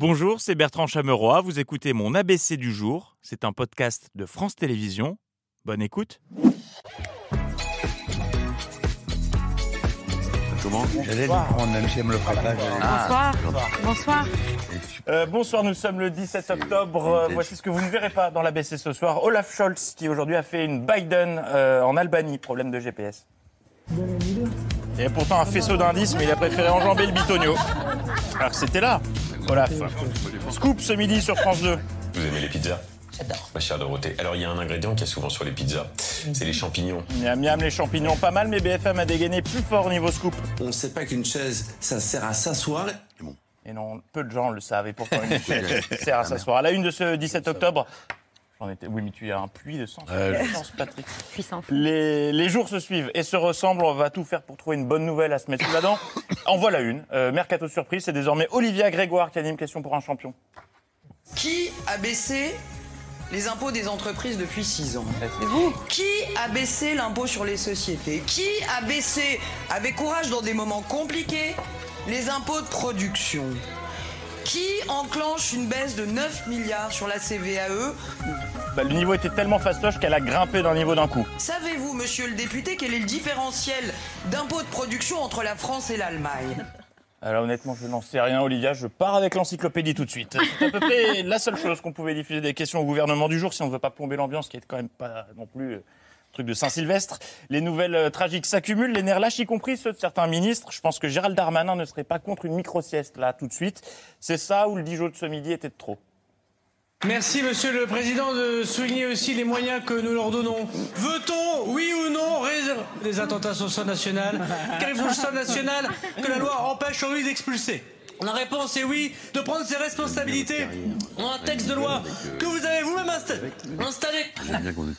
Bonjour, c'est Bertrand Chameroy. Vous écoutez mon ABC du jour. C'est un podcast de France Télévisions. Bonne écoute. Comment? J'allais le prendre, même si elle me le ferait pas. Bonsoir. Bonsoir. Euh, bonsoir, nous sommes le 17 octobre. Euh, voici ce que vous ne verrez pas dans l'ABC ce soir. Olaf Scholz, qui aujourd'hui a fait une Biden euh, en Albanie, problème de GPS. Il y avait pourtant un faisceau d'indices, mais il a préféré enjamber le bitonio. Alors c'était là, Olaf. Scoop ce midi sur France 2. Vous aimez les pizzas J'adore. Ma chère Dorothée. Alors, il y a un ingrédient qui est souvent sur les pizzas. C'est les champignons. Miam miam, les champignons, pas mal, mais BFM a dégainé plus fort niveau scoop. On ne sait pas qu'une chaise, ça sert à s'asseoir. Et non, peu de gens le savent, et pourtant une chaise sert à s'asseoir. À la une de ce 17 octobre, j'en étais... Oui, mais tu as un puits de. Sens, Patrick. Les, les jours se suivent et se ressemblent. On va tout faire pour trouver une bonne nouvelle à se mettre sous la dent. En voilà une. Euh, Mercato surprise, c'est désormais Olivia Grégoire qui anime Question pour un champion. Qui a baissé les impôts des entreprises depuis 6 ans vous Qui a baissé l'impôt sur les sociétés Qui a baissé, avec courage dans des moments compliqués, les impôts de production Qui enclenche une baisse de 9 milliards sur la CVAE Bah, Le niveau était tellement fastoche qu'elle a grimpé d'un niveau d'un coup. Savez-vous, monsieur le député, quel est le différentiel d'impôt de production entre la France et l'Allemagne? Alors honnêtement, je n'en sais rien, Olivia. Je pars avec l'encyclopédie tout de suite. C'est à peu près la seule chose qu'on pouvait diffuser des questions au gouvernement du jour si on ne veut pas plomber l'ambiance, qui est quand même pas non plus euh, truc de Saint-Sylvestre. Les nouvelles euh, tragiques s'accumulent, les nerfs lâchent, y compris ceux de certains ministres. Je pense que Gérald Darmanin ne serait pas contre une micro-sieste là tout de suite. C'est ça où le Dijon de ce midi était de trop. Merci, Monsieur le Président, de souligner aussi les moyens que nous leur donnons. Veut-on, oui ou non, réserver des attentats sur le sol national? Qu'arrive sur le national que la loi empêche Henri d'expulser? La réponse est oui, de prendre ses responsabilités. En un texte de loi que vous avez vous-même insta- installé. J'aime bien qu'on ait-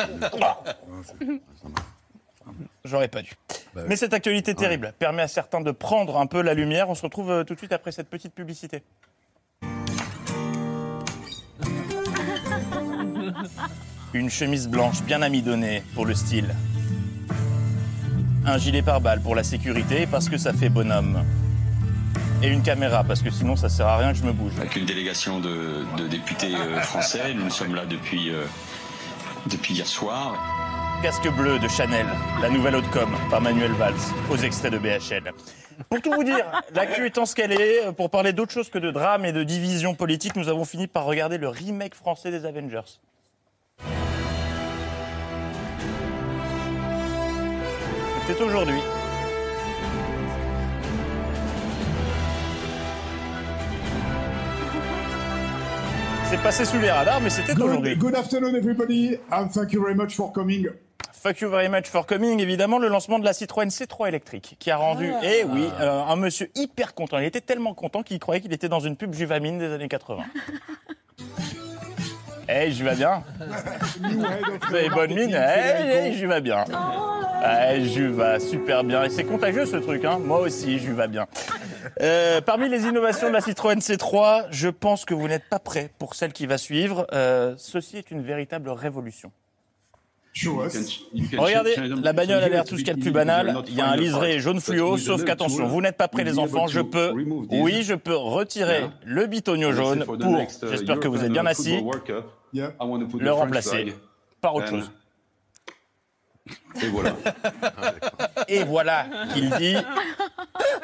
J'aurais pas dû. Mais cette actualité terrible permet à certains de prendre un peu la lumière. On se retrouve euh, tout de suite après cette petite publicité. Une chemise blanche bien amidonnée pour le style. Un gilet pare-balles pour la sécurité parce que ça fait bonhomme. Et une caméra parce que sinon ça sert à rien que je me bouge. Avec une délégation de, de députés euh, français. Nous sommes là depuis, euh, depuis hier soir. Casque bleu de Chanel, la nouvelle haute com par Manuel Valls, aux extraits de BHL. Pour tout vous dire, l'actu étant ce qu'elle est, pour parler d'autre chose que de drame et de division politique, nous avons fini par regarder le remake français des Avengers. C'était aujourd'hui. C'est passé sous les radars, mais c'était aujourd'hui. Good, afternoon, everybody, and thank you very much for coming. Fuck you very much for coming, évidemment, le lancement de la Citroën C3 électrique, qui a rendu, eh oui, euh, un monsieur hyper content. Il était tellement content qu'il croyait qu'il était dans une pub Juvamine des années 80. Eh, je vais bien. Vous avez bonne mine Eh, eh, je vais bien. Eh, je vais super bien. Et c'est contagieux ce truc, hein. Moi aussi, je vais bien. Euh, parmi les innovations de la Citroën C3, je pense que vous n'êtes pas prêts pour celle qui va suivre. Euh, ceci est une véritable révolution. Regardez, la bagnole a l'air tout ce qu'il y a de plus banal. Il y a un liseré jaune fluo, sauf qu'attention, vous n'êtes pas prêts les enfants, je peux, oui, je peux retirer le bitonio jaune pour, j'espère que vous êtes bien assis, le remplacer par autre chose. Et voilà. Et voilà qu'il dit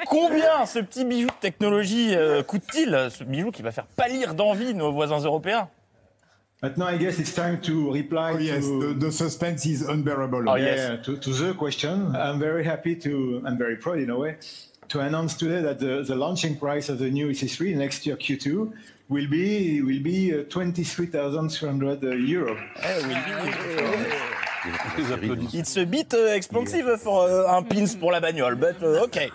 combien ce petit bijou de technologie euh, coûte-t-il Ce bijou qui va faire pâlir d'envie nos voisins européens? Maintenant, I guess it's time to reply Oh, yes, to, the, the suspense is unbearable. Oh, yeah, yes. to, to the question. I'm very happy to, I'm very proud in a way, to announce today that the, the launching price of the new EC3 next year Q2 will be will be uh, 23,300 euro. It's a bit uh, expensive for uh, un pins pour la bagnole, but uh, ok.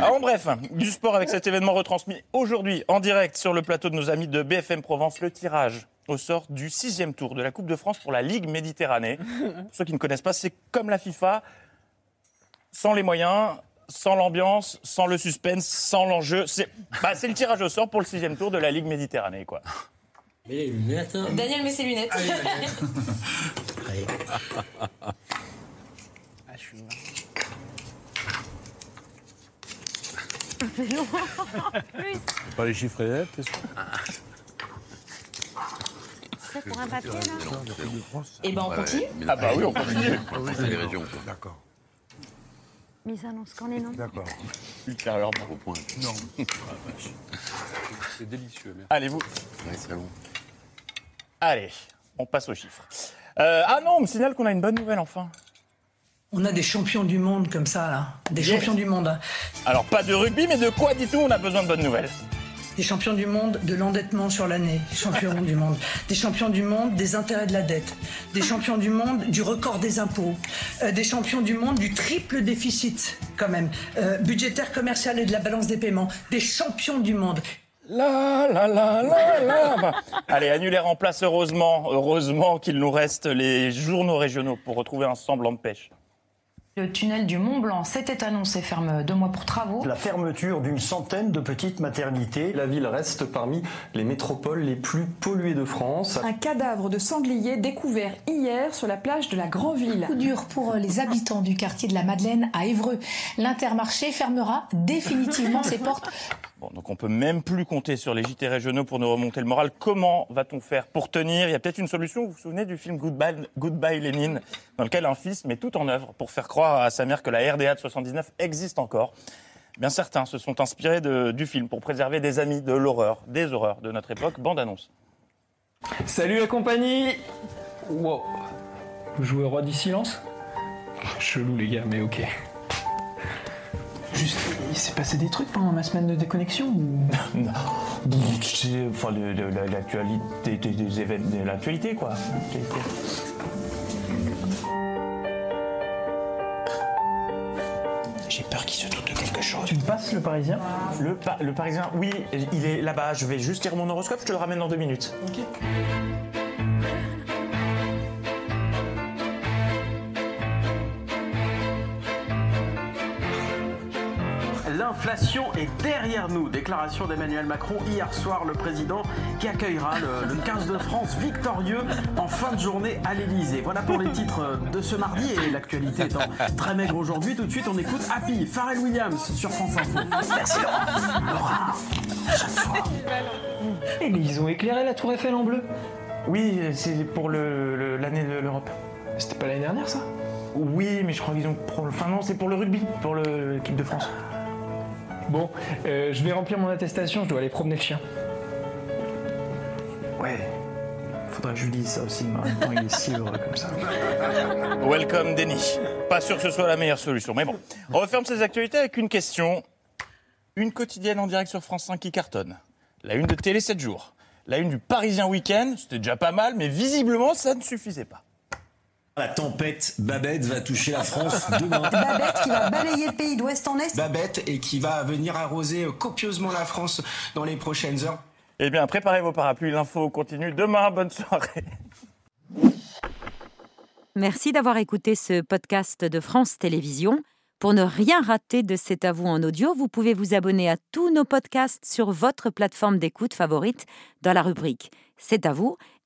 Alors bref, du sport avec cet événement retransmis aujourd'hui en direct sur le plateau de nos amis de BFM Provence, le tirage au sort du sixième tour de la Coupe de France pour la Ligue Méditerranée. Pour ceux qui ne connaissent pas, c'est comme la FIFA, sans les moyens, sans l'ambiance, sans le suspense, sans l'enjeu. C'est bah, c'est le tirage au sort pour le sixième tour de la Ligue Méditerranée, quoi. Daniel met ses lunettes. Pas les chiffres nets, t'es sûr C'est pour un papier, là Et ben on continue Ah bah oui, on continue. C'est les régions. D'accord. Mise annonce quand est non D'accord. Ultérieurement. Au point. Non. C'est délicieux, merci. Allez, vous. Ouais, c'est bon. Allez, on passe aux chiffres. Euh, ah non, on me signale qu'on a une bonne nouvelle enfin. On a des champions du monde comme ça, là. Des Yes. champions du monde. Alors pas de rugby, mais de quoi dit-on On a besoin de bonnes nouvelles? Des champions du monde de l'endettement sur l'année. Champions du monde. Des champions du monde des intérêts de la dette. Des champions du monde du record des impôts. Euh, des champions du monde du triple déficit, quand même. Euh, budgétaire, commercial et de la balance des paiements. Des champions du monde. La la la la la. Bah, Allez, annulaire en place, heureusement. Heureusement qu'il nous reste les journaux régionaux pour retrouver un semblant de pêche. Le tunnel du Mont Blanc s'était annoncé ferme deux mois pour travaux. La fermeture d'une centaine de petites maternités. La ville reste parmi les métropoles les plus polluées de France. Un cadavre de sanglier découvert hier sur la plage de la Grandville. Coup dur pour les habitants du quartier de la Madeleine à Évreux. L'intermarché fermera définitivement ses portes. Donc on peut même plus compter sur les JT régionaux pour nous remonter le moral. Comment va-t-on faire pour tenir? Il y a peut-être une solution. Vous vous souvenez du film Goodbye, Lénine, dans lequel un fils met tout en œuvre pour faire croire à sa mère que la RDA de 79 existe encore. Bien certains se sont inspirés du film pour préserver des amis de l'horreur, des horreurs de notre époque. Bande annonce. Salut la compagnie Wow. Vous jouez roi du silence? Chelou les gars, mais ok. Juste, il s'est passé des trucs pendant ma semaine de déconnexion ou... Non. Tu sais, enfin, le- le- la- l'actualité, des, des événements, de l'actualité, quoi. J'ai peur qu'il se doute de quelque chose. Tu me passes le parisien? Le, Pa- le Parisien, oui, il est là-bas. Je vais juste lire mon horoscope, je te le ramène dans deux minutes. Ok. L'inflation est derrière nous. Déclaration d'Emmanuel Macron hier soir, le président qui accueillera le, le 15 de France victorieux en fin de journée à l'Elysée. Voilà pour les titres de ce mardi et l'actualité étant très maigre aujourd'hui. Tout de suite, on écoute Happy, Pharrell Williams sur France Info. Merci chaque fois. Eh mais ils ont éclairé la tour Eiffel en bleu. Oui, c'est pour le- le- l'année de l'Europe. C'était pas l'année dernière ça? Oui, mais je crois qu'ils ont. Enfin, non, c'est pour le rugby, pour l'équipe de France. Bon, euh, je vais remplir mon attestation, je dois aller promener le chien. Ouais. Faudrait que je lui dise ça aussi, mais en même temps, il est si heureux comme ça. Welcome, Denis. Pas sûr que ce soit la meilleure solution. Mais bon, on referme ces actualités avec une question. Une quotidienne en direct sur France 5 qui cartonne. La une de Télé 7 jours. La une du Parisien Week-end. C'était déjà pas mal, mais visiblement, ça ne suffisait pas. La tempête Babette va toucher la France demain. Babette qui va balayer le pays d'ouest en est. Babette et qui va venir arroser copieusement la France dans les prochaines heures. Eh bien, préparez vos parapluies. L'info continue demain. Bonne soirée. Merci d'avoir écouté ce podcast de France Télévisions. Pour ne rien rater de C'est à vous en audio, vous pouvez vous abonner à tous nos podcasts sur votre plateforme d'écoute favorite dans la rubrique C'est à vous